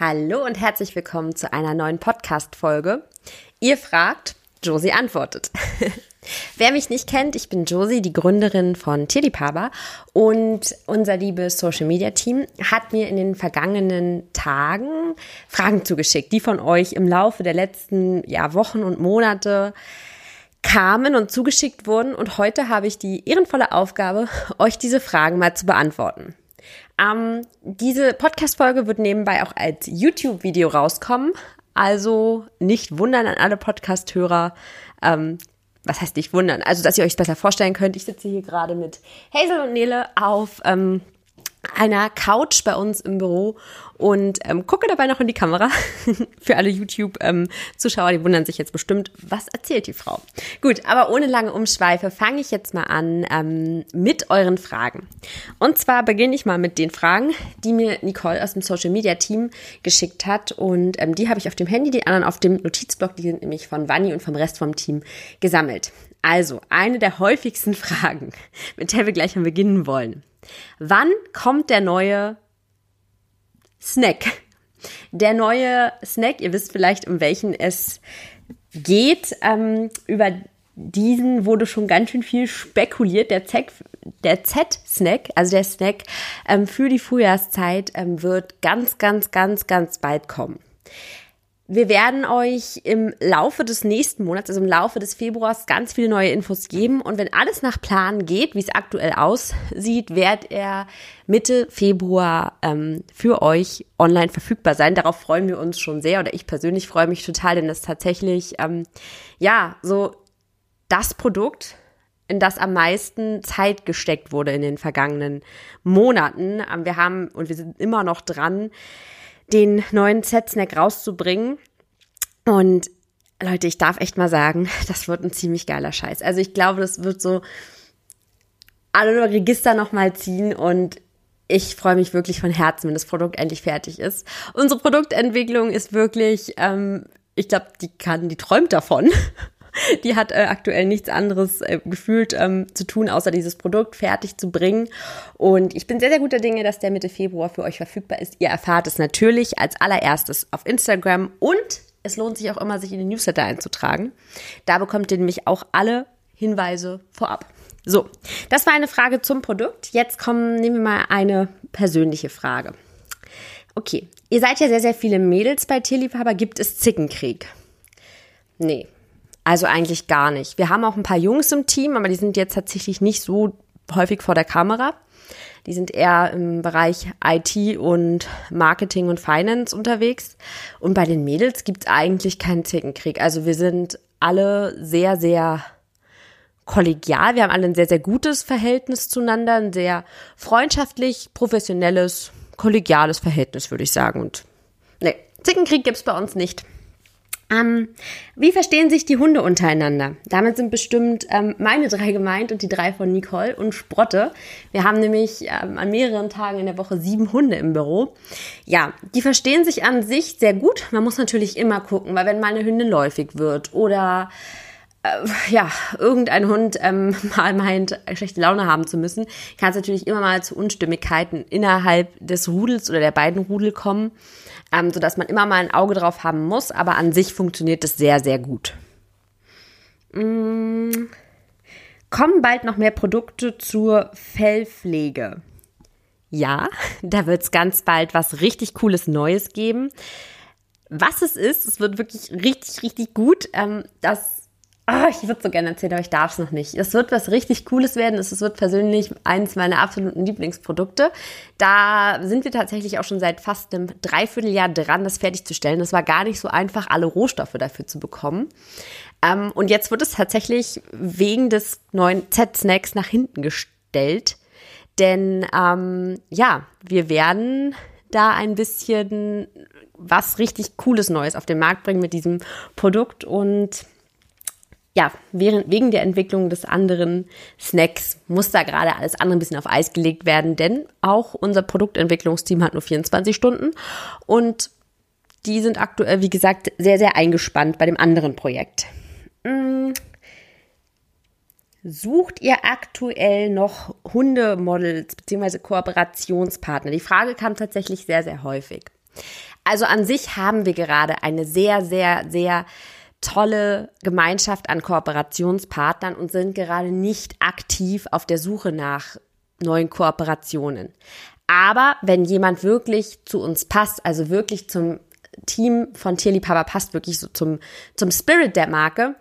Hallo und herzlich willkommen zu einer neuen Podcast-Folge. Ihr fragt, Josie antwortet. Wer mich nicht kennt, ich bin Josie, die Gründerin von Tierliebhaber und unser liebes Social Media Team hat mir in den vergangenen Tagen Fragen zugeschickt, die von euch im Laufe der letzten ja, Wochen und Monate kamen und zugeschickt wurden und heute habe ich die ehrenvolle Aufgabe, euch diese Fragen mal zu beantworten. Ähm, diese Podcast-Folge wird nebenbei auch als YouTube-Video rauskommen. Also nicht wundern an alle Podcast-Hörer. Ähm, was heißt nicht wundern? Also, dass ihr euch besser vorstellen könnt. Ich sitze hier gerade mit Hazel und Nele auf ähm, einer Couch bei uns im Büro und ähm, gucke dabei noch in die Kamera. Für alle YouTube-Zuschauer, ähm, die wundern sich jetzt bestimmt, was erzählt die Frau? Gut, aber ohne lange Umschweife fange ich jetzt mal an ähm, mit euren Fragen. Und zwar beginne ich mal mit den Fragen, die mir Nicole aus dem Social Media Team geschickt hat. Und ähm, die habe ich auf dem Handy, die anderen auf dem Notizblock, die sind nämlich von Vanni und vom Rest vom Team gesammelt. Also, eine der häufigsten Fragen, mit der wir gleich mal beginnen wollen. Wann kommt der neue Snack? Der neue Snack, ihr wisst vielleicht, um welchen es geht. Ähm, über diesen wurde schon ganz schön viel spekuliert. Der Z-Snack, der Z also der Snack ähm, für die Frühjahrszeit, ähm, wird ganz, ganz, ganz, ganz bald kommen. Wir werden euch im Laufe des nächsten Monats, also im Laufe des Februars, ganz viele neue Infos geben. Und wenn alles nach Plan geht, wie es aktuell aussieht, wird er Mitte Februar ähm, für euch online verfügbar sein. Darauf freuen wir uns schon sehr oder ich persönlich freue mich total, denn das ist tatsächlich, ähm, ja, so das Produkt, in das am meisten Zeit gesteckt wurde in den vergangenen Monaten. Ähm, wir haben und wir sind immer noch dran, den neuen Z-Snack rauszubringen. Und Leute, ich darf echt mal sagen, das wird ein ziemlich geiler Scheiß. Also ich glaube, das wird so alle Register nochmal ziehen und ich freue mich wirklich von Herzen, wenn das Produkt endlich fertig ist. Unsere Produktentwicklung ist wirklich, ähm, ich glaube, die kann, die träumt davon. Die hat äh, aktuell nichts anderes äh, gefühlt ähm, zu tun, außer dieses Produkt fertig zu bringen. Und ich bin sehr, sehr guter Dinge, dass der Mitte Februar für euch verfügbar ist. Ihr erfahrt es natürlich als allererstes auf Instagram und es lohnt sich auch immer, sich in den Newsletter einzutragen. Da bekommt ihr nämlich auch alle Hinweise vorab. So, das war eine Frage zum Produkt. Jetzt kommen, nehmen wir mal eine persönliche Frage. Okay, ihr seid ja sehr, sehr viele Mädels bei Tierliebhaber. Gibt es Zickenkrieg? Nee, also eigentlich gar nicht. Wir haben auch ein paar Jungs im Team, aber die sind jetzt tatsächlich nicht so häufig vor der Kamera. Die sind eher im Bereich IT und Marketing und Finance unterwegs. Und bei den Mädels gibt es eigentlich keinen Zickenkrieg. Also wir sind alle sehr, sehr kollegial. Wir haben alle ein sehr, sehr gutes Verhältnis zueinander, ein sehr freundschaftlich, professionelles, kollegiales Verhältnis, würde ich sagen. Und nee, Zickenkrieg gibt's bei uns nicht. Ähm, wie verstehen sich die Hunde untereinander? Damit sind bestimmt ähm, meine drei gemeint und die drei von Nicole und Sprotte. Wir haben nämlich ähm, an mehreren Tagen in der Woche sieben Hunde im Büro. Ja, die verstehen sich an sich sehr gut. Man muss natürlich immer gucken, weil wenn mal eine Hündin läufig wird oder äh, ja, irgendein Hund ähm, mal meint, schlechte Laune haben zu müssen, kann es natürlich immer mal zu Unstimmigkeiten innerhalb des Rudels oder der beiden Rudel kommen ähm, sodass man immer mal ein Auge drauf haben muss, aber an sich funktioniert es sehr, sehr gut. Mm. Kommen bald noch mehr Produkte zur Fellpflege? Ja, da wird es ganz bald was richtig Cooles Neues geben. Was es ist, es wird wirklich richtig, richtig gut. Ähm, das Oh, ich würde so gerne erzählen, aber ich darf es noch nicht. Es wird was richtig Cooles werden. Es wird persönlich eins meiner absoluten Lieblingsprodukte. Da sind wir tatsächlich auch schon seit fast einem Dreivierteljahr dran, das fertigzustellen. Es war gar nicht so einfach, alle Rohstoffe dafür zu bekommen. Ähm, und jetzt wird es tatsächlich wegen des neuen Z-Snacks nach hinten gestellt. Denn ähm, ja, wir werden da ein bisschen was richtig Cooles Neues auf den Markt bringen mit diesem Produkt und ja, wegen der Entwicklung des anderen Snacks muss da gerade alles andere ein bisschen auf Eis gelegt werden, denn auch unser Produktentwicklungsteam hat nur 24 Stunden und die sind aktuell, wie gesagt, sehr, sehr eingespannt bei dem anderen Projekt. Hm. Sucht ihr aktuell noch Hundemodels bzw. Kooperationspartner? Die Frage kam tatsächlich sehr, sehr häufig. Also an sich haben wir gerade eine sehr, sehr, sehr tolle Gemeinschaft an Kooperationspartnern und sind gerade nicht aktiv auf der Suche nach neuen Kooperationen. Aber wenn jemand wirklich zu uns passt, also wirklich zum Team von Tierliebhaber passt, wirklich so zum, zum Spirit der Marke,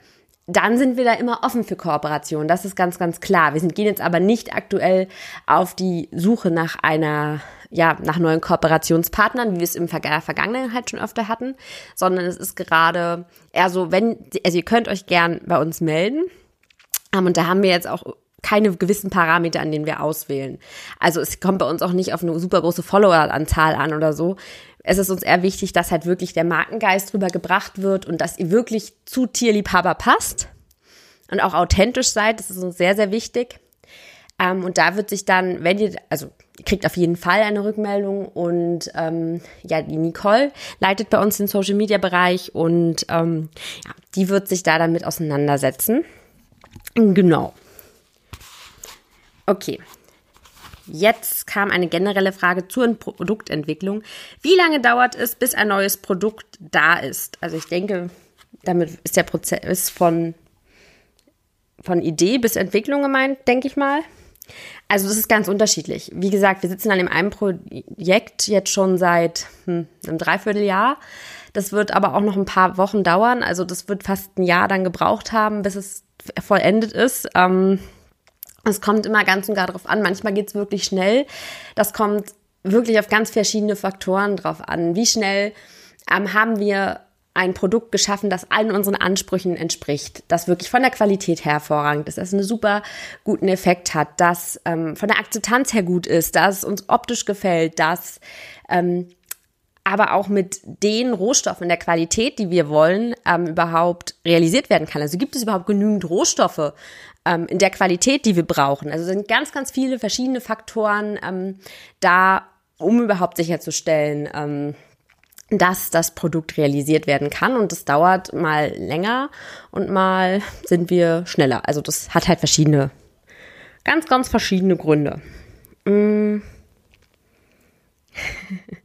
dann sind wir da immer offen für Kooperationen. Das ist ganz, ganz klar. Wir sind, gehen jetzt aber nicht aktuell auf die Suche nach einer, ja, nach neuen Kooperationspartnern, wie wir es im Ver Vergangenheit schon öfter hatten, sondern es ist gerade eher so, wenn, also ihr könnt euch gern bei uns melden. Um, und da haben wir jetzt auch keine gewissen Parameter, an denen wir auswählen. Also es kommt bei uns auch nicht auf eine super große Followeranzahl an oder so. Es ist uns eher wichtig, dass halt wirklich der Markengeist drüber gebracht wird und dass ihr wirklich zu Tierliebhaber passt und auch authentisch seid. Das ist uns sehr, sehr wichtig. Ähm, und da wird sich dann, wenn ihr, also kriegt auf jeden Fall eine Rückmeldung und ähm, ja, die Nicole leitet bei uns den Social Media Bereich und ähm, ja, die wird sich da damit auseinandersetzen. Genau. Okay. Jetzt kam eine generelle Frage zur Produktentwicklung. Wie lange dauert es, bis ein neues Produkt da ist? Also ich denke, damit ist der Prozess von, von Idee bis Entwicklung gemeint, denke ich mal. Also das ist ganz unterschiedlich. Wie gesagt, wir sitzen an dem einen Projekt jetzt schon seit hm, einem Dreivierteljahr. Das wird aber auch noch ein paar Wochen dauern. Also das wird fast ein Jahr dann gebraucht haben, bis es vollendet ist. Ähm, es kommt immer ganz und gar drauf an. Manchmal geht es wirklich schnell. Das kommt wirklich auf ganz verschiedene Faktoren drauf an. Wie schnell ähm, haben wir ein Produkt geschaffen, das allen unseren Ansprüchen entspricht, das wirklich von der Qualität hervorragend ist, das einen super guten Effekt hat, das ähm, von der Akzeptanz her gut ist, das uns optisch gefällt, das ähm, aber auch mit den Rohstoffen der Qualität, die wir wollen, ähm, überhaupt realisiert werden kann. Also gibt es überhaupt genügend Rohstoffe ähm, in der Qualität, die wir brauchen. Also sind ganz, ganz viele verschiedene Faktoren ähm, da, um überhaupt sicherzustellen, ähm, dass das Produkt realisiert werden kann. Und das dauert mal länger und mal sind wir schneller. Also das hat halt verschiedene, ganz, ganz verschiedene Gründe. Mm.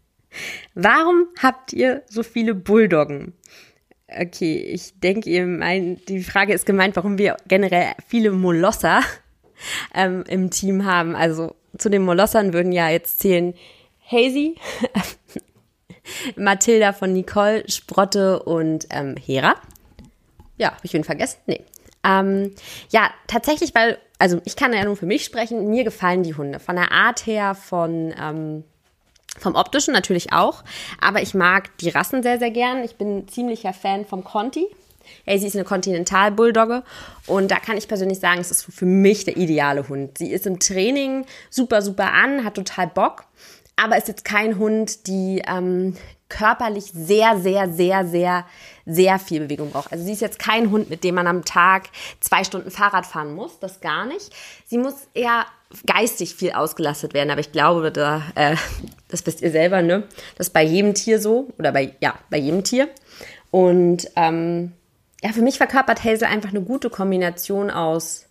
Warum habt ihr so viele Bulldoggen? Okay, ich denke, ihr meint, die Frage ist gemeint, warum wir generell viele Molosser ähm, im Team haben. Also zu den Molossern würden ja jetzt zählen Hazy, Mathilda von Nicole, Sprotte und ähm, Hera. Ja, habe ich wen vergessen? Nee. Ähm, ja, tatsächlich, weil, also ich kann ja nur für mich sprechen, mir gefallen die Hunde. Von der Art her, von ähm, vom optischen natürlich auch, aber ich mag die Rassen sehr, sehr gern. Ich bin ziemlicher Fan vom Conti. Hey, sie ist eine Kontinental-Bulldogge und da kann ich persönlich sagen, es ist für mich der ideale Hund. Sie ist im Training super, super an, hat total Bock, aber ist jetzt kein Hund, die ähm, körperlich sehr, sehr, sehr, sehr, sehr viel Bewegung braucht. Also sie ist jetzt kein Hund, mit dem man am Tag zwei Stunden Fahrrad fahren muss, das gar nicht. Sie muss eher geistig viel ausgelastet werden, aber ich glaube, da, äh, das wisst ihr selber, ne? Das ist bei jedem Tier so oder bei, ja, bei jedem Tier. Und ähm, ja, für mich verkörpert Hazel einfach eine gute Kombination aus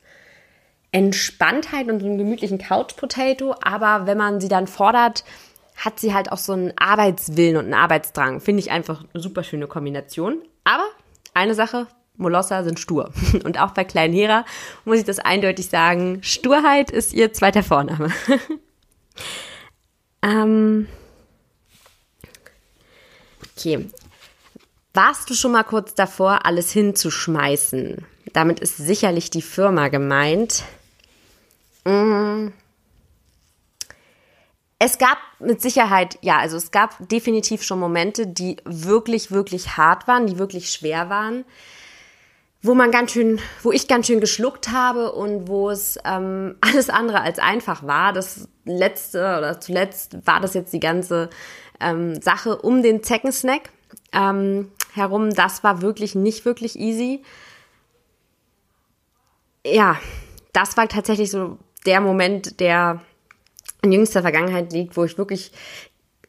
Entspanntheit und so einem gemütlichen Couch Potato, aber wenn man sie dann fordert, hat sie halt auch so einen Arbeitswillen und einen Arbeitsdrang. Finde ich einfach eine super schöne Kombination. Aber eine Sache, Molosser sind stur. Und auch bei Klein Hera muss ich das eindeutig sagen, Sturheit ist ihr zweiter Vorname. ähm okay. Warst du schon mal kurz davor, alles hinzuschmeißen? Damit ist sicherlich die Firma gemeint. Mmh. Es gab mit Sicherheit, ja, also es gab definitiv schon Momente, die wirklich, wirklich hart waren, die wirklich schwer waren, wo man ganz schön, wo ich ganz schön geschluckt habe und wo es ähm, alles andere als einfach war. Das letzte oder zuletzt war das jetzt die ganze ähm, Sache um den Zeckensnack ähm, herum. Das war wirklich nicht wirklich easy. Ja, das war tatsächlich so der Moment, der in jüngster Vergangenheit liegt, wo ich wirklich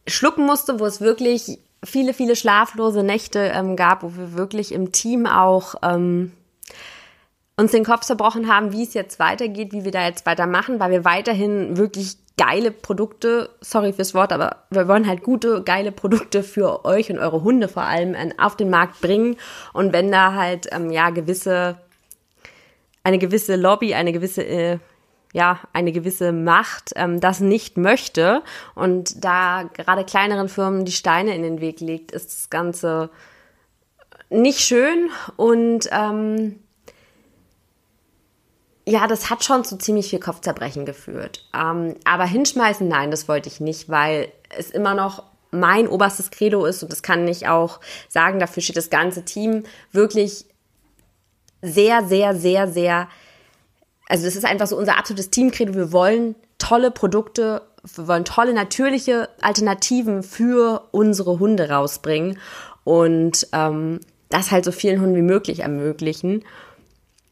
schlucken musste, wo es wirklich viele, viele schlaflose Nächte ähm, gab, wo wir wirklich im Team auch ähm, uns den Kopf zerbrochen haben, wie es jetzt weitergeht, wie wir da jetzt weitermachen, weil wir weiterhin wirklich geile Produkte, sorry fürs Wort, aber wir wollen halt gute, geile Produkte für euch und eure Hunde vor allem ähm, auf den Markt bringen. Und wenn da halt ähm, ja gewisse, eine gewisse Lobby, eine gewisse äh, ja, eine gewisse Macht ähm, das nicht möchte. Und da gerade kleineren Firmen die Steine in den Weg legt, ist das Ganze nicht schön. Und ähm, ja, das hat schon zu ziemlich viel Kopfzerbrechen geführt. Ähm, aber hinschmeißen, nein, das wollte ich nicht, weil es immer noch mein oberstes Credo ist und das kann ich auch sagen, dafür steht das ganze Team wirklich sehr, sehr, sehr, sehr also das ist einfach so unser absolutes Teamcredo. Wir wollen tolle Produkte, wir wollen tolle natürliche Alternativen für unsere Hunde rausbringen und ähm, das halt so vielen Hunden wie möglich ermöglichen.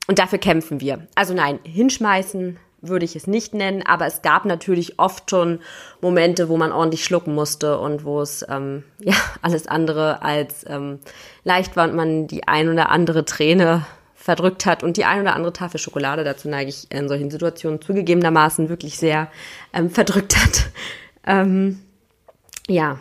Und dafür kämpfen wir. Also nein, hinschmeißen würde ich es nicht nennen, aber es gab natürlich oft schon Momente, wo man ordentlich schlucken musste und wo es ähm, ja alles andere als ähm, leicht war und man die ein oder andere Träne verdrückt hat und die ein oder andere Tafel Schokolade, dazu neige ich in solchen Situationen zugegebenermaßen wirklich sehr ähm, verdrückt hat. Ähm, ja.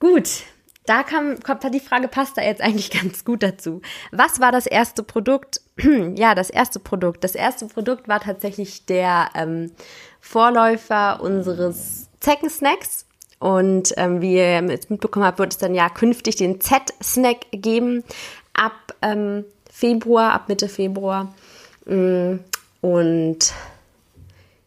Gut, da kam, kommt die Frage, passt da jetzt eigentlich ganz gut dazu. Was war das erste Produkt? ja, das erste Produkt. Das erste Produkt war tatsächlich der ähm, Vorläufer unseres Zeckensnacks. Und ähm, wie ihr jetzt mitbekommen habt, wird es dann ja künftig den Z-Snack geben ab ähm, Februar, ab Mitte Februar. Mm, und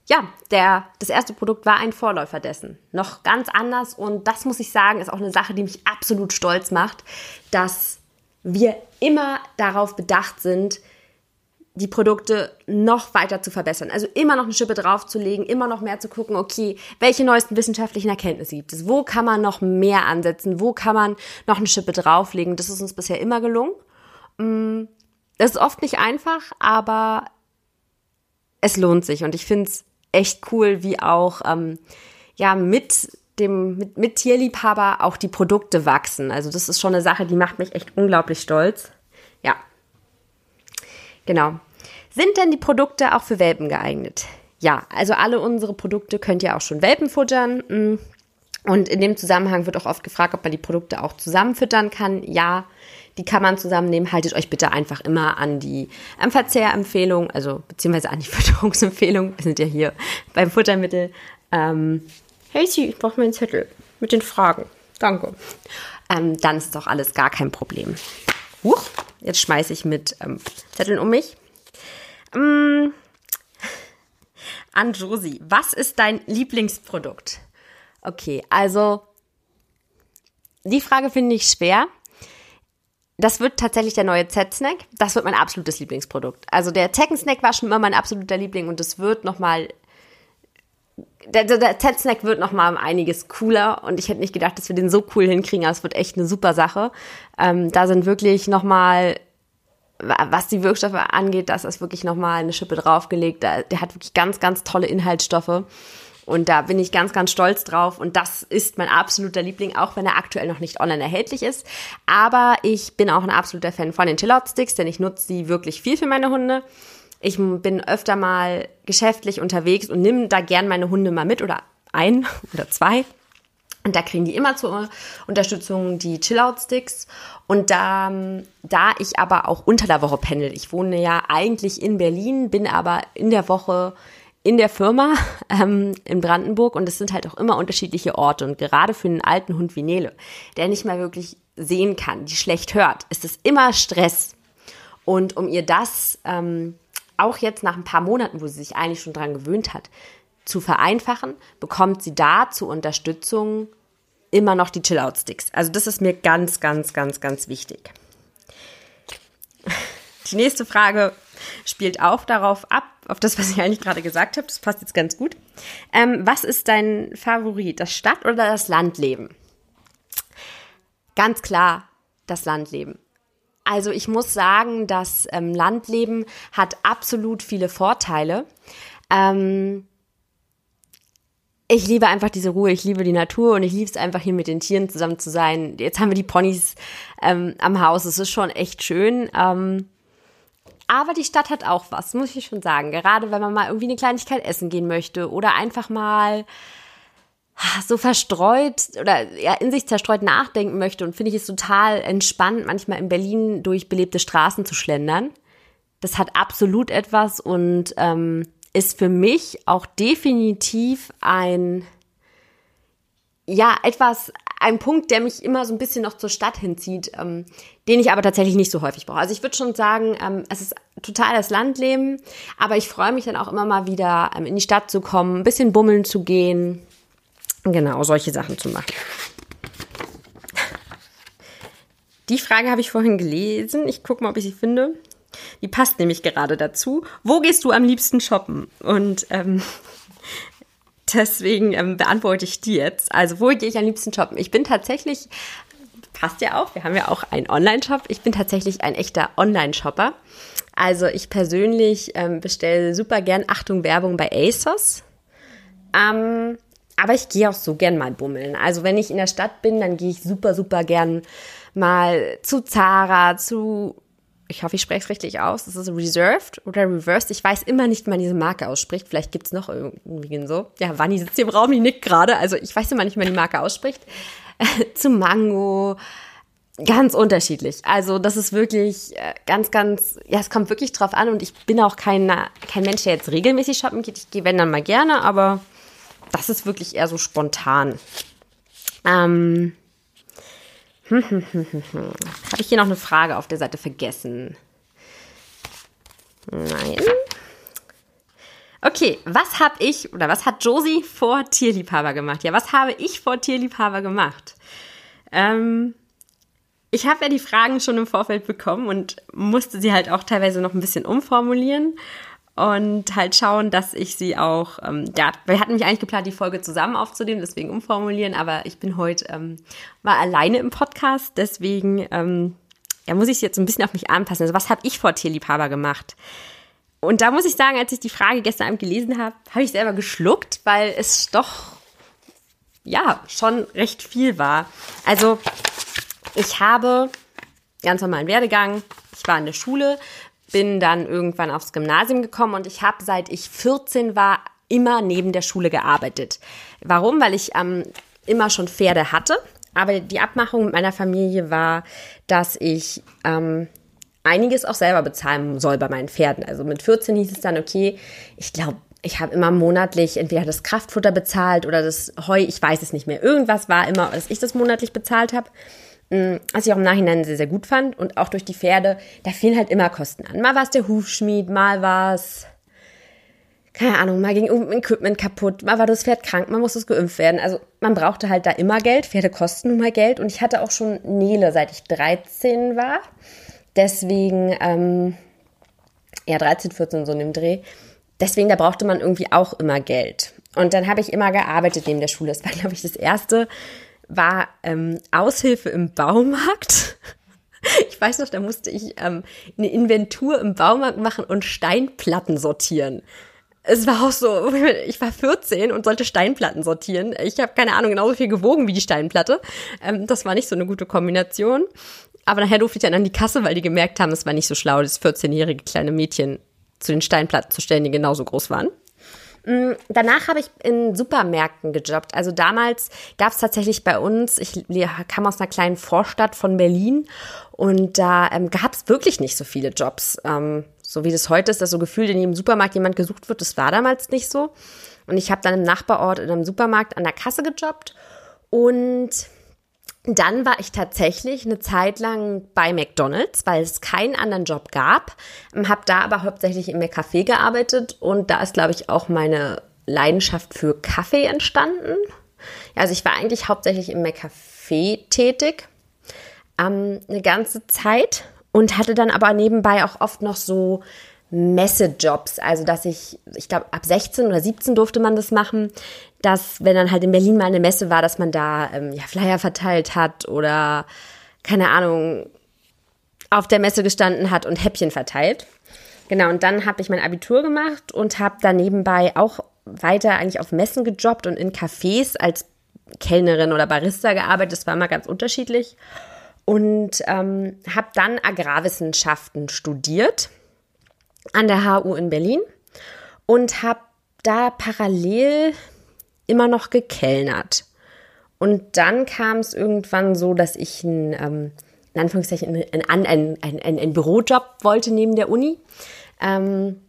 ja, der, das erste Produkt war ein Vorläufer dessen. Noch ganz anders und das muss ich sagen, ist auch eine Sache, die mich absolut stolz macht, dass wir immer darauf bedacht sind, die Produkte noch weiter zu verbessern. Also immer noch eine Schippe draufzulegen, immer noch mehr zu gucken, okay, welche neuesten wissenschaftlichen Erkenntnisse gibt es? Wo kann man noch mehr ansetzen? Wo kann man noch eine Schippe drauflegen? Das ist uns bisher immer gelungen. Mm, das ist oft nicht einfach, aber es lohnt sich und ich finde es echt cool, wie auch ähm, ja mit dem mit, mit Tierliebhaber auch die Produkte wachsen. Also das ist schon eine Sache, die macht mich echt unglaublich stolz. Genau. Sind denn die Produkte auch für Welpen geeignet? Ja, also alle unsere Produkte könnt ihr auch schon Welpen futtern. Mm. Und in dem Zusammenhang wird auch oft gefragt, ob man die Produkte auch zusammenfüttern kann. Ja, die kann man zusammennehmen. Haltet euch bitte einfach immer an die ähm, Verzehrempfehlung, also beziehungsweise an die Fütterungsempfehlung. Wir sind ja hier beim Futtermittel. Ähm, hey, Sie, ich brauche meinen Zettel mit den Fragen. Danke. Ähm, dann ist doch alles gar kein Problem. Huch, jetzt schmeiße ich mit ähm, Zetteln um mich. Ähm, an Josie, was ist dein Lieblingsprodukt? Okay, also die Frage finde ich schwer. Das wird tatsächlich der neue Z-Snack. Das wird mein absolutes Lieblingsprodukt. Also der Tekken-Snack war schon immer mein absoluter Liebling und das wird nochmal der, der, der Z-Snack wird noch mal einiges cooler und ich hätte nicht gedacht, dass wir den so cool hinkriegen, aber es wird echt eine super Sache. Ähm, da sind wirklich noch mal was die Wirkstoffe angeht, das ist wirklich nochmal eine Schippe draufgelegt. Der hat wirklich ganz, ganz tolle Inhaltsstoffe. Und da bin ich ganz, ganz stolz drauf. Und das ist mein absoluter Liebling, auch wenn er aktuell noch nicht online erhältlich ist. Aber ich bin auch ein absoluter Fan von den Chillout-Sticks, denn ich nutze sie wirklich viel für meine Hunde. Ich bin öfter mal geschäftlich unterwegs und nehme da gern meine Hunde mal mit oder ein oder zwei. Und da kriegen die immer zur Unterstützung die Chillout-Sticks. Und da, da ich aber auch unter der Woche pendel, ich wohne ja eigentlich in Berlin, bin aber in der Woche in der Firma ähm, in Brandenburg und es sind halt auch immer unterschiedliche Orte. Und gerade für einen alten Hund wie Nele, der nicht mal wirklich sehen kann, die schlecht hört, ist es immer Stress. Und um ihr das ähm, auch jetzt nach ein paar Monaten, wo sie sich eigentlich schon dran gewöhnt hat, zu vereinfachen, bekommt sie da zur Unterstützung immer noch die Chill-Out-Sticks. Also das ist mir ganz, ganz, ganz, ganz wichtig. Die nächste Frage spielt auch darauf ab, auf das, was ich eigentlich gerade gesagt habe. Das passt jetzt ganz gut. Ähm, was ist dein Favorit, das Stadt- oder das Landleben? Ganz klar das Landleben. Also ich muss sagen, das ähm, Landleben hat absolut viele Vorteile. Ähm, ich liebe einfach diese Ruhe, ich liebe die Natur und ich liebe es einfach hier mit den Tieren zusammen zu sein. Jetzt haben wir die Ponys ähm, am Haus, es ist schon echt schön. Ähm, Aber die Stadt hat auch was, muss ich schon sagen. Gerade wenn man mal irgendwie eine Kleinigkeit essen gehen möchte oder einfach mal so verstreut oder ja, in sich zerstreut nachdenken möchte und finde ich es total entspannt, manchmal in Berlin durch belebte Straßen zu schlendern. Das hat absolut etwas und ähm, ist für mich auch definitiv ein ja, etwas, ein Punkt, der mich immer so ein bisschen noch zur Stadt hinzieht, ähm, den ich aber tatsächlich nicht so häufig brauche. Also ich würde schon sagen, ähm, es ist total das Landleben, aber ich freue mich dann auch immer mal wieder, ähm, in die Stadt zu kommen, ein bisschen bummeln zu gehen, genau, solche Sachen zu machen. Die Frage habe ich vorhin gelesen. Ich gucke mal, ob ich sie finde. Die passt nämlich gerade dazu. Wo gehst du am liebsten shoppen? Und ähm, Deswegen ähm, beantworte ich die jetzt. Also, wo gehe ich am liebsten shoppen? Ich bin tatsächlich, passt ja auch, wir haben ja auch einen Online-Shop. Ich bin tatsächlich ein echter Online-Shopper. Also, ich persönlich ähm, bestelle super gern, Achtung, Werbung bei ASOS. Ähm, aber ich gehe auch so gern mal bummeln. Also, wenn ich in der Stadt bin, dann gehe ich super, super gern mal zu Zara, zu ich hoffe, ich spreche es richtig aus. Das ist Reserved oder Reversed. Ich weiß immer nicht, wie man diese Marke ausspricht. Vielleicht gibt es noch irgendwie so. Ja, Wanni sitzt hier im Raum, die nickt gerade. Also ich weiß immer nicht, wie man die Marke ausspricht. Zu Mango. Ganz unterschiedlich. Also das ist wirklich äh, ganz, ganz, ja, es kommt wirklich drauf an und ich bin auch kein, kein Mensch, der jetzt regelmäßig shoppen geht. Ich gehe, wenn dann mal gerne, aber das ist wirklich eher so spontan. Ähm, hm, hm, hm, Habe ich hier noch eine Frage auf der Seite vergessen? Nein. Okay, was habe ich oder was hat Josie vor Tierliebhaber gemacht? Ja, was habe ich vor Tierliebhaber gemacht? Ähm, ich habe ja die Fragen schon im Vorfeld bekommen und musste sie halt auch teilweise noch ein bisschen umformulieren und halt schauen, dass ich sie auch, ähm, ja, wir hatten mich eigentlich geplant, die Folge zusammen aufzunehmen, deswegen umformulieren, aber ich bin heute ähm, mal alleine im Podcast, deswegen ähm, ja, muss ich jetzt ein bisschen auf mich anpassen. Also was habe ich vor Tierliebhaber gemacht? Und da muss ich sagen, als ich die Frage gestern Abend gelesen habe, habe ich selber geschluckt, weil es doch ja schon recht viel war. Also ich habe ganz normalen Werdegang. Ich war in der Schule, bin dann irgendwann aufs Gymnasium gekommen und ich habe, seit ich 14 war, immer neben der Schule gearbeitet. Warum? Weil ich ähm, immer schon Pferde hatte. Aber die Abmachung mit meiner Familie war, dass ich ähm, einiges auch selber bezahlen soll bei meinen Pferden. Also mit 14 hieß es dann, okay, ich glaube, ich habe immer monatlich entweder das Kraftfutter bezahlt oder das Heu, ich weiß es nicht mehr. Irgendwas war immer, dass ich das monatlich bezahlt habe. Mm, was ich auch im Nachhinein sehr, sehr gut fand. Und auch durch die Pferde, da fielen halt immer Kosten an. Mal war es der Hufschmied, mal war es, keine Ahnung, mal ging irgendein Equipment kaputt, mal war das Pferd krank, man musste es geimpft werden. Also man brauchte halt da immer Geld, Pferde kosten nun mal Geld. Und ich hatte auch schon Nele, seit ich 13 war. Deswegen, ähm, ja, 13, 14 so in dem Dreh. Deswegen, da brauchte man irgendwie auch immer Geld. Und dann habe ich immer gearbeitet neben der Schule. Das war, glaube ich, das erste war ähm, Aushilfe im Baumarkt. Ich weiß noch, da musste ich ähm, eine Inventur im Baumarkt machen und Steinplatten sortieren. Es war auch so, ich war 14 und sollte Steinplatten sortieren. Ich habe keine Ahnung, genauso viel gewogen wie die Steinplatte. Ähm, das war nicht so eine gute Kombination. Aber nachher durfte ich dann an die Kasse, weil die gemerkt haben, es war nicht so schlau, das 14-jährige kleine Mädchen zu den Steinplatten zu stellen, die genauso groß waren. Mm, danach habe ich in Supermärkten gejobbt. Also damals gab es tatsächlich bei uns, ich kam aus einer kleinen Vorstadt von Berlin und da ähm, gab es wirklich nicht so viele Jobs. Ähm, so wie das heute ist, dass so gefühlt in jedem Supermarkt jemand gesucht wird, das war damals nicht so. Und ich habe dann im Nachbarort in einem Supermarkt an der Kasse gejobbt und dann war ich tatsächlich eine Zeit lang bei McDonald's, weil es keinen anderen Job gab. Habe da aber hauptsächlich im Café gearbeitet und da ist, glaube ich, auch meine Leidenschaft für Kaffee entstanden. Also ich war eigentlich hauptsächlich im Café tätig ähm, eine ganze Zeit und hatte dann aber nebenbei auch oft noch so Messejobs, also dass ich, ich glaube, ab 16 oder 17 durfte man das machen, dass, wenn dann halt in Berlin mal eine Messe war, dass man da ähm, ja, Flyer verteilt hat oder, keine Ahnung, auf der Messe gestanden hat und Häppchen verteilt. Genau, und dann habe ich mein Abitur gemacht und habe dann nebenbei auch weiter eigentlich auf Messen gejobbt und in Cafés als Kellnerin oder Barista gearbeitet. Das war immer ganz unterschiedlich. Und ähm, habe dann Agrarwissenschaften studiert an der HU in Berlin und habe da parallel immer noch gekellnert. Und dann kam es irgendwann so, dass ich ein, ähm, in Anführungszeichen einen ein, ein, ein, Bürojob wollte neben der Uni. Ähm,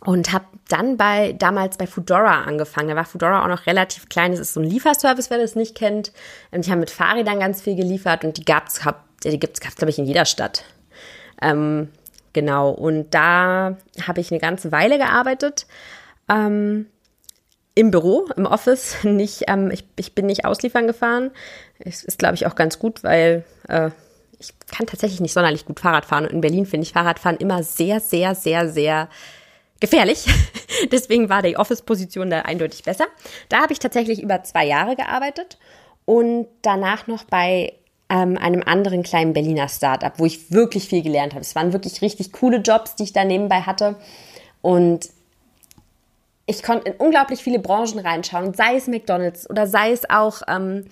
und habe dann bei damals bei Foodora angefangen. Da war Foodora auch noch relativ klein. Das ist so ein Lieferservice, wer das nicht kennt. Die haben mit Fahrrädern ganz viel geliefert und die gibt's, gab's glaube ich in jeder Stadt. Ähm, genau. Und da habe ich eine ganze Weile gearbeitet. Ähm, im Büro, im Office, nicht, ähm, ich, ich bin nicht ausliefern gefahren. Es ist, glaube ich, auch ganz gut, weil äh, ich kann tatsächlich nicht sonderlich gut Fahrrad fahren. Und in Berlin finde ich Fahrradfahren immer sehr, sehr, sehr, sehr gefährlich. Deswegen war die Office-Position da eindeutig besser. Da habe ich tatsächlich über zwei Jahre gearbeitet und danach noch bei ähm, einem anderen kleinen Berliner Startup, wo ich wirklich viel gelernt habe. Es waren wirklich richtig coole Jobs, die ich da nebenbei hatte. Und ich konnte in unglaublich viele Branchen reinschauen, sei es McDonald's oder sei es auch ähm,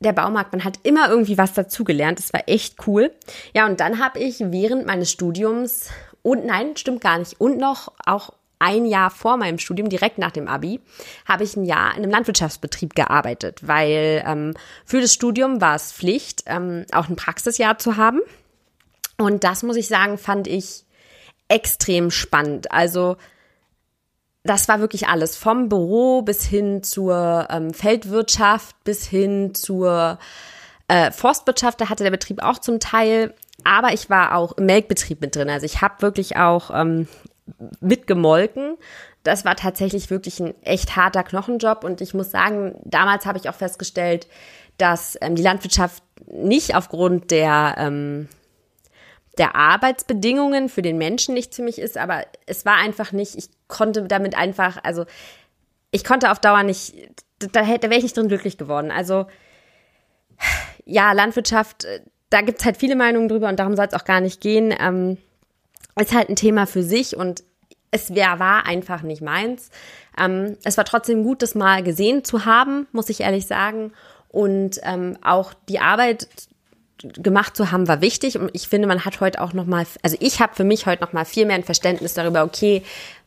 der Baumarkt. Man hat immer irgendwie was dazugelernt. Das war echt cool. Ja, und dann habe ich während meines Studiums und nein, stimmt gar nicht. Und noch auch ein Jahr vor meinem Studium, direkt nach dem Abi, habe ich ein Jahr in einem Landwirtschaftsbetrieb gearbeitet, weil ähm, für das Studium war es Pflicht, ähm, auch ein Praxisjahr zu haben. Und das muss ich sagen, fand ich extrem spannend. Also das war wirklich alles, vom Büro bis hin zur ähm, Feldwirtschaft, bis hin zur äh, Forstwirtschaft, da hatte der Betrieb auch zum Teil aber ich war auch im Melkbetrieb mit drin. Also ich habe wirklich auch ähm, mitgemolken. Das war tatsächlich wirklich ein echt harter Knochenjob. Und ich muss sagen, damals habe ich auch festgestellt, dass ähm, die Landwirtschaft nicht aufgrund der, ähm, der Arbeitsbedingungen für den Menschen nicht für mich ist, aber es war einfach nicht, ich konnte damit einfach, also ich konnte auf Dauer nicht, da, da wäre ich nicht drin glücklich geworden. Also ja, Landwirtschaft, äh, da gibt es halt viele Meinungen drüber und darum soll es auch gar nicht gehen. Ähm, ist halt ein Thema für sich und es wär, war einfach nicht meins. Ähm, es war trotzdem gut, das mal gesehen zu haben, muss ich ehrlich sagen. Und ähm, auch die Arbeit gemacht zu haben, war wichtig. Und ich finde, man hat heute auch noch mal, also ich habe für mich heute noch mal viel mehr ein Verständnis darüber, okay,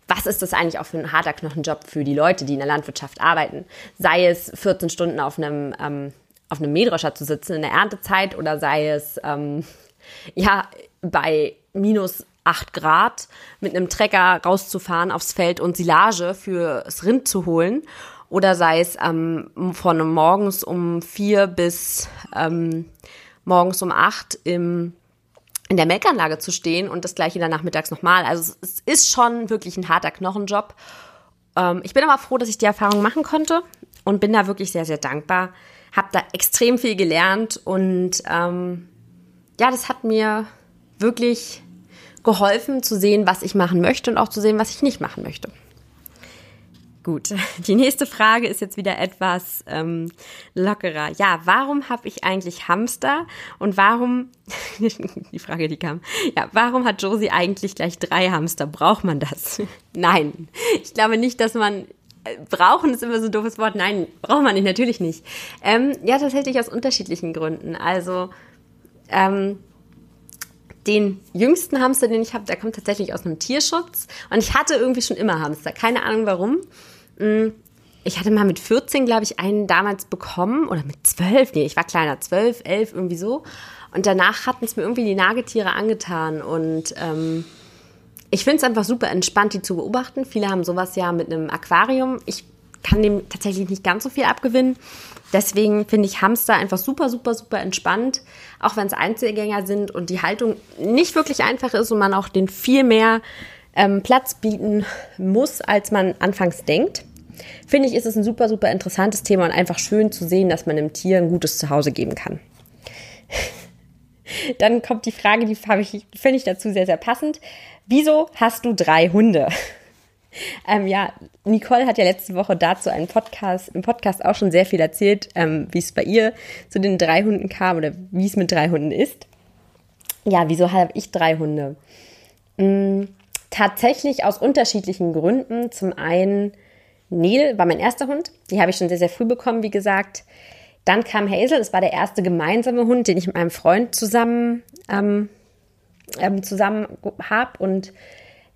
was ist das eigentlich auch für ein harter Knochenjob für die Leute, die in der Landwirtschaft arbeiten? Sei es 14 Stunden auf einem ähm, auf einem Mähdrescher zu sitzen in der Erntezeit oder sei es ähm, ja bei minus 8 Grad mit einem Trecker rauszufahren aufs Feld und Silage fürs Rind zu holen oder sei es ähm, von morgens um vier bis ähm, morgens um acht im in der Melkanlage zu stehen und das gleiche dann nachmittags nochmal. Also es ist schon wirklich ein harter Knochenjob. Ähm, ich bin aber froh, dass ich die Erfahrung machen konnte und bin da wirklich sehr, sehr dankbar, habe da extrem viel gelernt und ähm, ja, das hat mir wirklich geholfen zu sehen, was ich machen möchte und auch zu sehen, was ich nicht machen möchte. Gut, die nächste Frage ist jetzt wieder etwas ähm, lockerer. Ja, warum habe ich eigentlich Hamster und warum, die Frage, die kam, ja, warum hat Josie eigentlich gleich drei Hamster? Braucht man das? Nein, ich glaube nicht, dass man brauchen ist immer so ein doofes Wort. Nein, braucht man nicht, natürlich nicht. Ähm, ja, tatsächlich aus unterschiedlichen Gründen. Also, ähm, den jüngsten Hamster, den ich habe, der kommt tatsächlich aus einem Tierschutz. Und ich hatte irgendwie schon immer Hamster. Keine Ahnung warum. Mm, ich hatte mal mit 14, glaube ich, einen damals bekommen. Oder mit 12. Nee, ich war kleiner. 12, 11, irgendwie so. Und danach hatten es mir irgendwie die Nagetiere angetan. Und ähm, ich finde es einfach super entspannt, die zu beobachten. Viele haben sowas ja mit einem Aquarium. Ich kann dem tatsächlich nicht ganz so viel abgewinnen. Deswegen finde ich Hamster einfach super, super, super entspannt. Auch wenn es Einzelgänger sind und die Haltung nicht wirklich einfach ist und man auch den viel mehr ähm, Platz bieten muss, als man anfangs denkt. Finde ich, ist es ein super, super interessantes Thema und einfach schön zu sehen, dass man dem Tier ein gutes Zuhause geben kann. Dann kommt die Frage, die ich, finde ich dazu sehr, sehr passend. Wieso hast du drei Hunde? Ähm, ja, Nicole hat ja letzte Woche dazu einen Podcast, im Podcast auch schon sehr viel erzählt, ähm, wie es bei ihr zu den drei Hunden kam oder wie es mit drei Hunden ist. Ja, wieso habe ich drei Hunde? Hm, tatsächlich aus unterschiedlichen Gründen. Zum einen, Neil war mein erster Hund. Die habe ich schon sehr, sehr früh bekommen, wie gesagt. Dann kam Hazel, das war der erste gemeinsame Hund, den ich mit meinem Freund zusammen ähm, ähm, zusammen habe. Und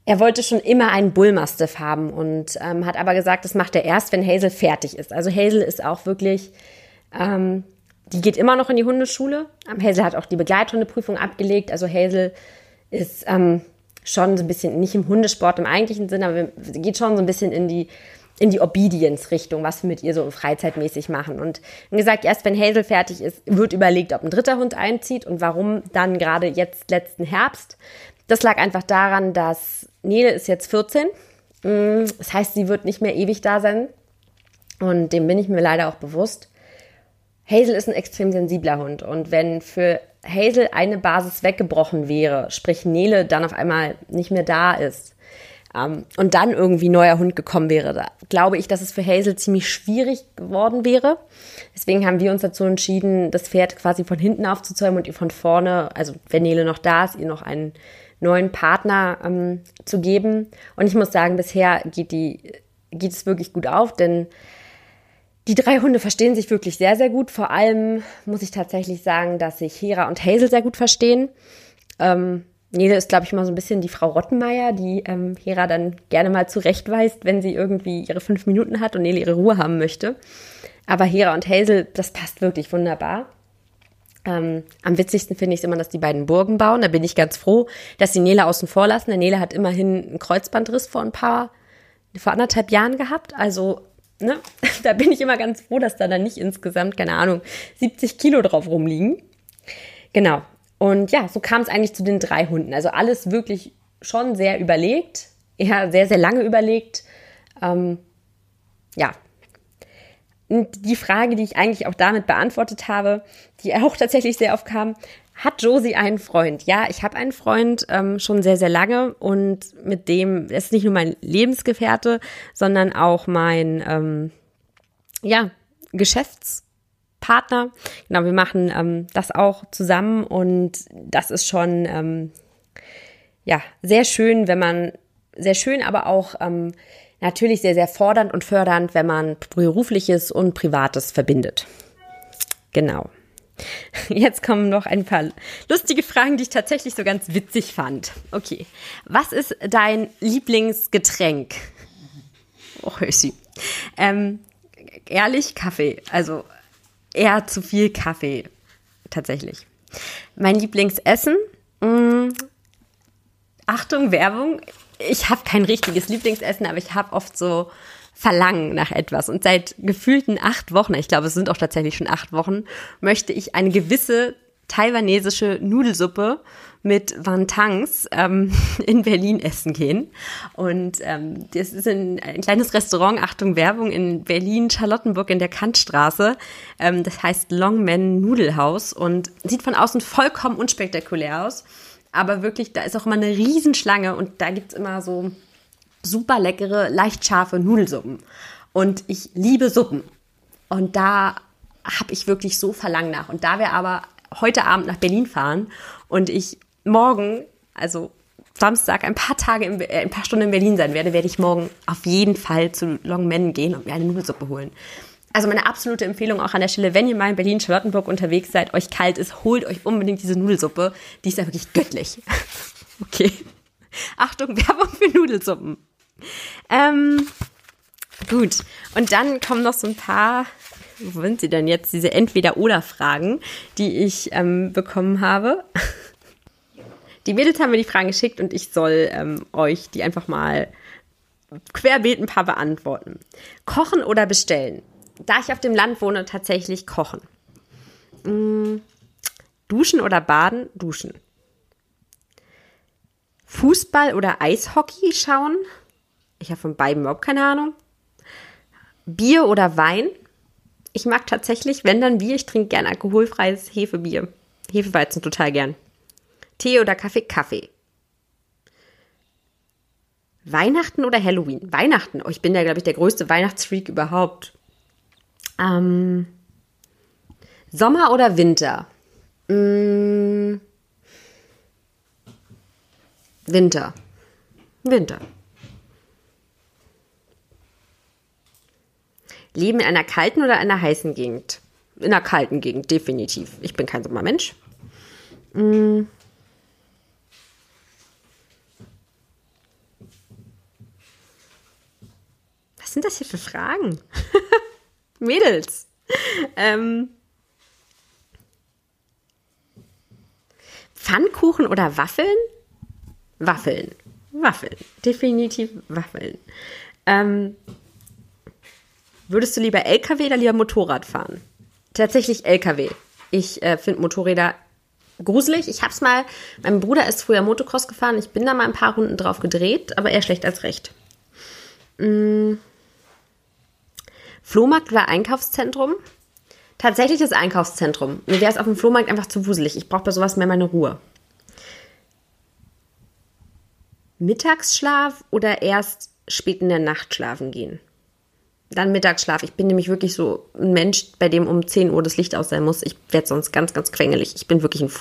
er wollte schon immer einen Bullmastiff haben und ähm, hat aber gesagt, das macht er erst, wenn Hazel fertig ist. Also Hazel ist auch wirklich, ähm, die geht immer noch in die Hundeschule. Hazel hat auch die Begleithundeprüfung abgelegt. Also Hazel ist ähm, schon so ein bisschen, nicht im Hundesport im eigentlichen Sinne, aber geht schon so ein bisschen in die in die Obedience-Richtung, was wir mit ihr so freizeitmäßig machen. Und wie gesagt, erst wenn Hazel fertig ist, wird überlegt, ob ein dritter Hund einzieht und warum dann gerade jetzt letzten Herbst. Das lag einfach daran, dass Nele ist jetzt 14. Mm, das heißt, sie wird nicht mehr ewig da sein. Und dem bin ich mir leider auch bewusst. Hazel ist ein extrem sensibler Hund. Und wenn für Hazel eine Basis weggebrochen wäre, sprich Nele dann auf einmal nicht mehr da ist, ähm, und dann irgendwie neuer Hund gekommen wäre, da glaube ich, dass es für Hazel ziemlich schwierig geworden wäre. Deswegen haben wir uns dazu entschieden, das Pferd quasi von hinten aufzuzäumen und ihr von vorne, also wenn Nele noch da ist, ihr noch einen neuen Partner ähm, zu geben. Und ich muss sagen, bisher geht die, geht es wirklich gut auf, denn die drei Hunde verstehen sich wirklich sehr, sehr gut. Vor allem muss ich tatsächlich sagen, dass sich Hera und Hazel sehr gut verstehen. Ähm, Nele ist, glaube ich, immer so ein bisschen die Frau Rottenmeier, die ähm, Hera dann gerne mal zurechtweist, wenn sie irgendwie ihre fünf Minuten hat und Nele ihre Ruhe haben möchte. Aber Hera und Hazel, das passt wirklich wunderbar. Ähm, am witzigsten finde ich es immer, dass die beiden Burgen bauen. Da bin ich ganz froh, dass sie Nele außen vor lassen. Der Nele hat immerhin einen Kreuzbandriss vor ein paar, vor anderthalb Jahren gehabt. Also, ne, da bin ich immer ganz froh, dass da dann nicht insgesamt, keine Ahnung, 70 Kilo drauf rumliegen. Genau. Und ja, so kam es eigentlich zu den drei Hunden. Also alles wirklich schon sehr überlegt. Ja, sehr, sehr lange überlegt. Ähm, ja, und die Frage, die ich eigentlich auch damit beantwortet habe, die auch tatsächlich sehr oft kam, hat Josie einen Freund? Ja, ich habe einen Freund ähm, schon sehr, sehr lange und mit dem er ist nicht nur mein Lebensgefährte, sondern auch mein ähm, ja, Geschäftspartner. Genau, wir machen ähm, das auch zusammen und das ist schon ähm, ja sehr schön, wenn man sehr schön, aber auch ähm, natürlich sehr, sehr fordernd und fördernd, wenn man berufliches und privates verbindet. Genau. Jetzt kommen noch ein paar lustige Fragen, die ich tatsächlich so ganz witzig fand. Okay. Was ist dein Lieblingsgetränk? Oh, Hösi. Ähm, ehrlich, Kaffee. Also eher zu viel Kaffee. Tatsächlich. Mein Lieblingsessen? Mh, mm, Achtung, Werbung ich habe kein richtiges Lieblingsessen, aber ich habe oft so Verlangen nach etwas. Und seit gefühlten acht Wochen, ich glaube, es sind auch tatsächlich schon acht Wochen, möchte ich eine gewisse taiwanesische Nudelsuppe mit Wantangs ähm, in Berlin essen gehen. Und ähm, das ist ein, ein, kleines Restaurant, Achtung Werbung, in Berlin-Charlottenburg in der Kantstraße. Ähm, das heißt Longman Nudelhaus und sieht von außen vollkommen unspektakulär aus. Aber wirklich, da ist auch immer eine Riesenschlange und da gibt es immer so super leckere, leicht scharfe Nudelsuppen. Und ich liebe Suppen. Und da habe ich wirklich so Verlangen nach. Und da wir aber heute Abend nach Berlin fahren und ich morgen, also Samstag, ein paar Tage, in, äh, ein paar Stunden in Berlin sein werde, werde ich morgen auf jeden Fall zu Long Men gehen und mir eine Nudelsuppe holen. Also meine absolute Empfehlung auch an der Stelle, wenn ihr mal in Berlin-Charlottenburg unterwegs seid, euch kalt ist, holt euch unbedingt diese Nudelsuppe. Die ist ja wirklich göttlich. okay. Achtung, Werbung für Nudelsuppen. Ähm, gut. Und dann kommen noch so ein paar, wo sind sie denn jetzt, diese Entweder-Oder-Fragen, die ich ähm, bekommen habe. Die Mädels haben mir die Fragen geschickt und ich soll ähm, euch die einfach mal querbeet ein paar beantworten. Kochen oder bestellen? Da ich auf dem Land wohne, tatsächlich kochen. Mm, duschen oder baden? Duschen. Fußball oder Eishockey schauen? Ich habe von beiden überhaupt keine Ahnung. Bier oder Wein? Ich mag tatsächlich, wenn dann Bier, ich trinke gern alkoholfreies Hefebier. Hefeweizen total gern. Tee oder Kaffee? Kaffee. Weihnachten oder Halloween? Weihnachten. Oh, ich bin ja, glaube ich, der größte Weihnachtsfreak überhaupt. Ähm, Sommer oder Winter? Mm, Winter. Winter. Leben in einer kalten oder einer heißen Gegend? In einer kalten Gegend, definitiv. Ich bin kein Sommermensch. Mm. Was sind das hier für Fragen? Mädels. Ähm, Pfannkuchen oder Waffeln? Waffeln. Waffeln. Definitiv Waffeln. Ähm, würdest du lieber LKW oder lieber Motorrad fahren? Tatsächlich LKW. Ich äh, finde Motorräder gruselig. Ich hab's mal, mein Bruder ist früher Motocross gefahren. Ich bin da mal ein paar Runden drauf gedreht, aber eher schlecht als recht. Mm. Flohmarkt oder Einkaufszentrum? Tatsächlich das Einkaufszentrum. Mir wäre es auf dem Flohmarkt einfach zu wuselig. Ich brauche bei sowas mehr meine Ruhe. Mittagsschlaf oder erst spät in der Nacht schlafen gehen? Dann Mittagsschlaf. Ich bin nämlich wirklich so ein Mensch, bei dem um 10 Uhr das Licht aus sein muss. Ich werde sonst ganz, ganz quengelig. Ich bin wirklich ein,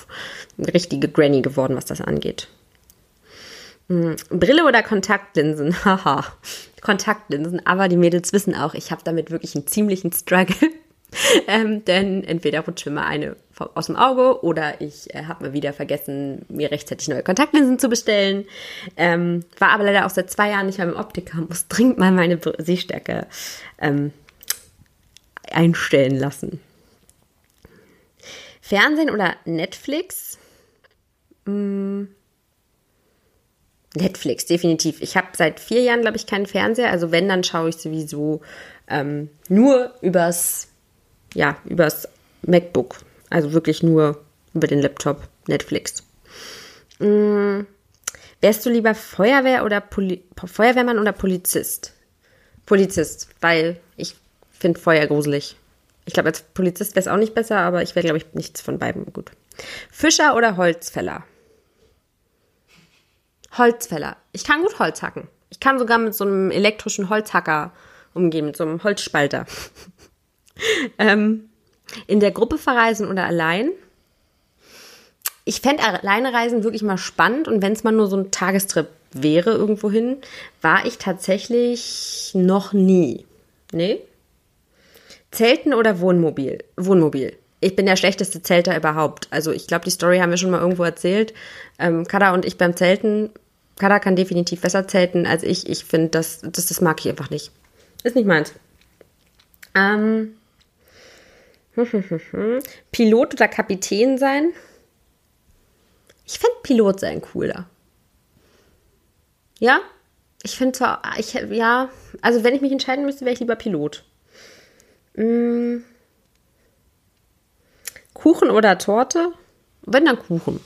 eine richtige Granny geworden, was das angeht. Hm, Brille oder Kontaktlinsen? Haha, Kontaktlinsen. Aber die Mädels wissen auch, ich habe damit wirklich einen ziemlichen Struggle. ähm, denn entweder rutscht mir mal eine aus dem Auge oder ich äh, habe mal wieder vergessen, mir rechtzeitig neue Kontaktlinsen zu bestellen. Ähm, war aber leider auch seit zwei Jahren nicht mehr im Optiker, muss dringend mal meine Sehstärke ähm, einstellen lassen. Fernsehen oder Netflix? Hm. Netflix, definitiv. Ich habe seit vier Jahren, glaube ich, keinen Fernseher. Also wenn, dann schaue ich sowieso ähm, nur übers, ja, übers MacBook. Also wirklich nur über den Laptop Netflix. Hm. Wärst du lieber Feuerwehr oder Poli Feuerwehrmann oder Polizist? Polizist, weil ich finde Feuer gruselig. Ich glaube, als Polizist wäre es auch nicht besser, aber ich wäre, glaube ich, nichts von beiden gut. Fischer oder Holzfäller? Holzfäller. Ich kann gut Holz hacken. Ich kann sogar mit so einem elektrischen Holzhacker umgehen, mit so einem Holzspalter. ähm, in der Gruppe verreisen oder allein? Ich fände alleine reisen wirklich mal spannend und wenn es mal nur so ein Tagestrip wäre irgendwohin, war ich tatsächlich noch nie. Nee? Zelten oder Wohnmobil? Wohnmobil. Ich bin der schlechteste Zelter überhaupt. Also ich glaube, die Story haben wir schon mal irgendwo erzählt. Ähm, Kada und ich beim Zelten. Kada kann definitiv besser zelten als ich. Ich finde, das, das, das mag ich einfach nicht. Ist nicht meins. Ähm, Pilot oder Kapitän sein? Ich finde Pilot sein cooler. Ja? Ich finde zwar, ich, ja, also wenn ich mich entscheiden müsste, wäre ich lieber Pilot. Hm. Kuchen oder Torte? Wenn dann Kuchen.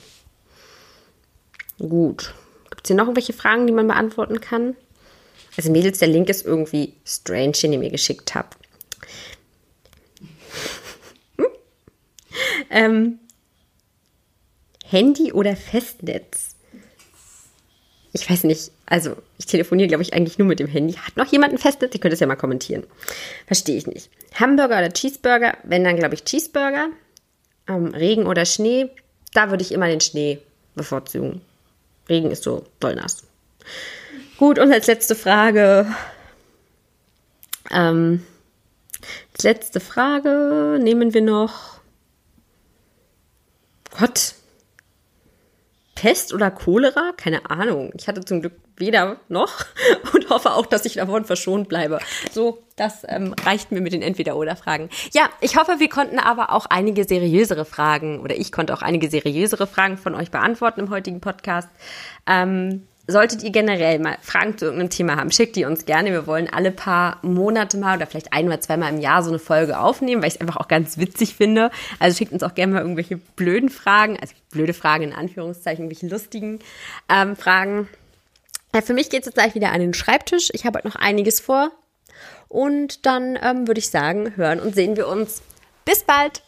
Gut. Gibt es hier noch irgendwelche Fragen, die man beantworten kann? Also Mädels, der Link ist irgendwie strange, den ihr mir geschickt habt. Ähm, Handy oder Festnetz? Ich weiß nicht. Also, ich telefoniere, glaube ich, eigentlich nur mit dem Handy. Hat noch jemand ein Festnetz? Ihr könnt es ja mal kommentieren. Verstehe ich nicht. Hamburger oder Cheeseburger? Wenn dann, glaube ich, Cheeseburger. Ähm, Regen oder Schnee? Da würde ich immer den Schnee bevorzugen. Regen ist so doll nass. Gut, und als letzte Frage. Ähm, als letzte Frage nehmen wir noch Gott. Pest oder Cholera? Keine Ahnung. Ich hatte zum Glück weder noch und hoffe auch, dass ich davon verschont bleibe. So, das ähm, reicht mir mit den Entweder-Oder-Fragen. Ja, ich hoffe, wir konnten aber auch einige seriösere Fragen oder ich konnte auch einige seriösere Fragen von euch beantworten im heutigen Podcast. Ähm, Solltet ihr generell mal Fragen zu irgendeinem Thema haben, schickt die uns gerne. Wir wollen alle paar Monate mal oder vielleicht ein oder zweimal im Jahr so eine Folge aufnehmen, weil ich es einfach auch ganz witzig finde. Also schickt uns auch gerne mal irgendwelche blöden Fragen, also blöde Fragen in Anführungszeichen, irgendwelche lustigen ähm, Fragen. Ja, für mich geht es jetzt gleich wieder an den Schreibtisch. Ich habe heute noch einiges vor. Und dann ähm, würde ich sagen, hören und sehen wir uns. Bis bald!